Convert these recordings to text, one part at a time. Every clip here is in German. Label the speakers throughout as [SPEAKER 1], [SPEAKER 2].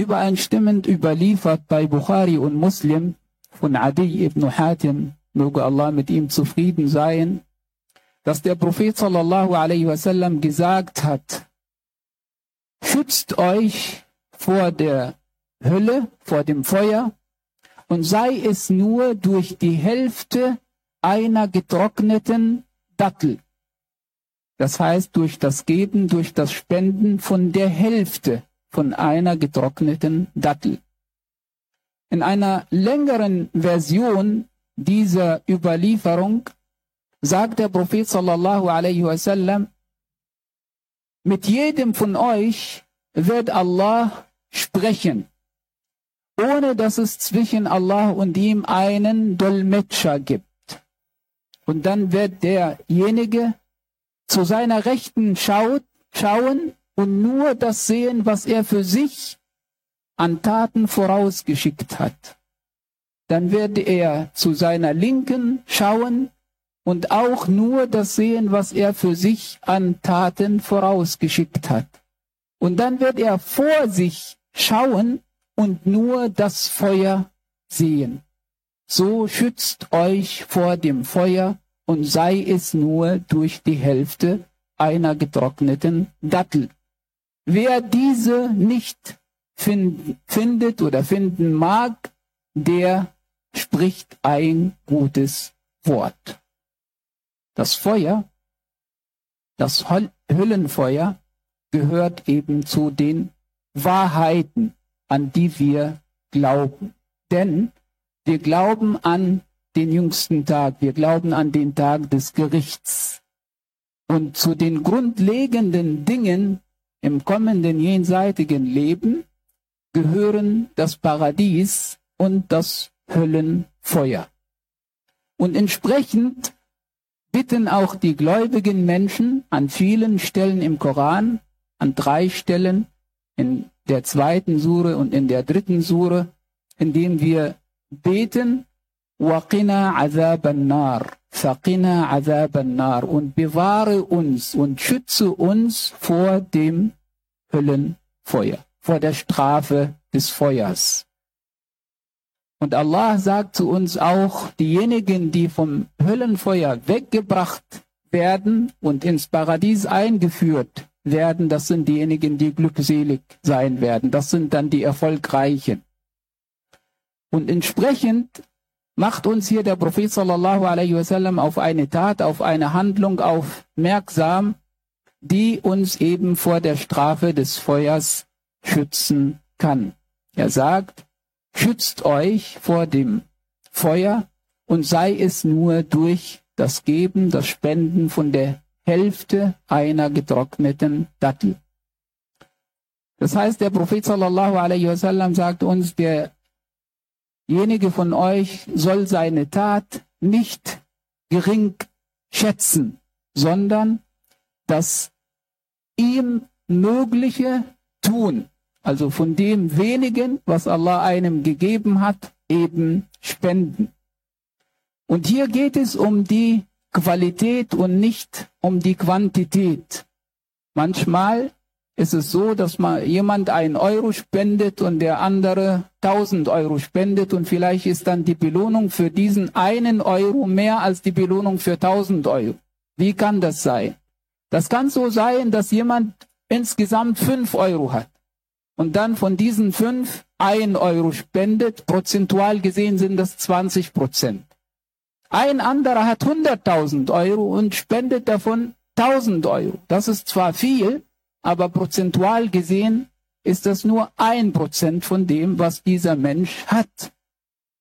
[SPEAKER 1] übereinstimmend überliefert bei Bukhari und Muslim von Adi ibn Hatim, möge Allah mit ihm zufrieden sein, dass der Prophet sallallahu alaihi wasallam gesagt hat, schützt euch vor der Hölle, vor dem Feuer, und sei es nur durch die Hälfte einer getrockneten Dattel. Das heißt, durch das Geben, durch das Spenden von der Hälfte von einer getrockneten Dattel. In einer längeren Version dieser Überlieferung sagt der Prophet sallallahu alaihi wasallam, mit jedem von euch wird Allah sprechen, ohne dass es zwischen Allah und ihm einen Dolmetscher gibt. Und dann wird derjenige zu seiner Rechten schaut, schauen und nur das sehen, was er für sich an Taten vorausgeschickt hat. Dann wird er zu seiner Linken schauen und auch nur das sehen, was er für sich an Taten vorausgeschickt hat. Und dann wird er vor sich schauen und nur das Feuer sehen. So schützt euch vor dem Feuer und sei es nur durch die Hälfte einer getrockneten Dattel. Wer diese nicht find, findet oder finden mag, der spricht ein gutes Wort. Das Feuer, das Hüllenfeuer, gehört eben zu den Wahrheiten, an die wir glauben. Denn wir glauben an den jüngsten Tag, wir glauben an den Tag des Gerichts. Und zu den grundlegenden Dingen im kommenden jenseitigen Leben gehören das Paradies und das Höllenfeuer. Und entsprechend bitten auch die gläubigen Menschen an vielen Stellen im Koran, an drei Stellen, in der zweiten Sure und in der dritten Sure, indem wir beten, Waqina azab nar Faqina azab nar und bewahre uns und schütze uns vor dem Höllenfeuer, vor der Strafe des Feuers. Und Allah sagt zu uns auch, diejenigen, die vom Höllenfeuer weggebracht werden und ins Paradies eingeführt werden, das sind diejenigen, die glückselig sein werden. Das sind dann die Erfolgreichen. Und entsprechend macht uns hier der Prophet sallallahu alaihi wasallam auf eine Tat, auf eine Handlung aufmerksam, die uns eben vor der Strafe des Feuers schützen kann. Er sagt, schützt euch vor dem Feuer und sei es nur durch das Geben, das Spenden von der Hälfte einer getrockneten Dattel. Das heißt, der Prophet sallallahu alaihi wasallam sagt uns, derjenige von euch soll seine Tat nicht gering schätzen, sondern das ihm Mögliche tun also von dem wenigen, was Allah einem gegeben hat, eben spenden. Und hier geht es um die Qualität und nicht um die Quantität. Manchmal ist es so, dass mal jemand einen Euro spendet und der andere tausend Euro spendet und vielleicht ist dann die Belohnung für diesen einen Euro mehr als die Belohnung für tausend Euro. Wie kann das sein? Das kann so sein, dass jemand insgesamt fünf Euro hat und dann von diesen fünf ein Euro spendet, prozentual gesehen sind das 20 Prozent. Ein anderer hat 100.000 Euro und spendet davon 1000 Euro. Das ist zwar viel, aber prozentual gesehen ist das nur ein Prozent von dem, was dieser Mensch hat.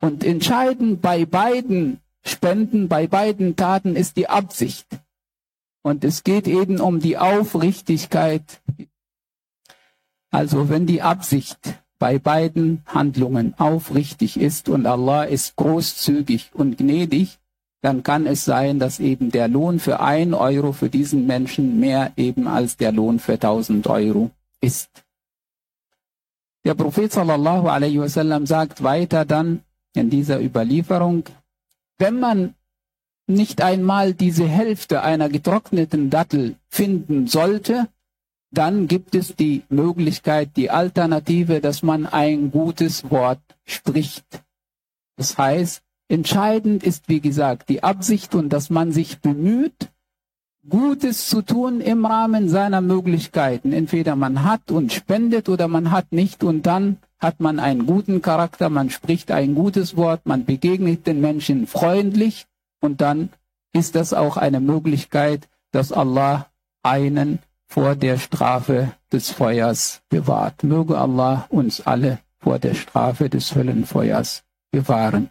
[SPEAKER 1] Und entscheidend bei beiden Spenden, bei beiden Taten ist die Absicht. Und es geht eben um die Aufrichtigkeit also wenn die Absicht bei beiden Handlungen aufrichtig ist und Allah ist großzügig und gnädig, dann kann es sein, dass eben der Lohn für ein Euro für diesen Menschen mehr eben als der Lohn für tausend Euro ist. Der Prophet sallallahu alaihi wasallam sagt weiter dann in dieser Überlieferung, wenn man nicht einmal diese Hälfte einer getrockneten Dattel finden sollte, dann gibt es die Möglichkeit, die Alternative, dass man ein gutes Wort spricht. Das heißt, entscheidend ist, wie gesagt, die Absicht und dass man sich bemüht, Gutes zu tun im Rahmen seiner Möglichkeiten. Entweder man hat und spendet oder man hat nicht und dann hat man einen guten Charakter, man spricht ein gutes Wort, man begegnet den Menschen freundlich und dann ist das auch eine Möglichkeit, dass Allah einen vor der Strafe des Feuers bewahrt. Möge Allah uns alle vor der Strafe des Höllenfeuers bewahren.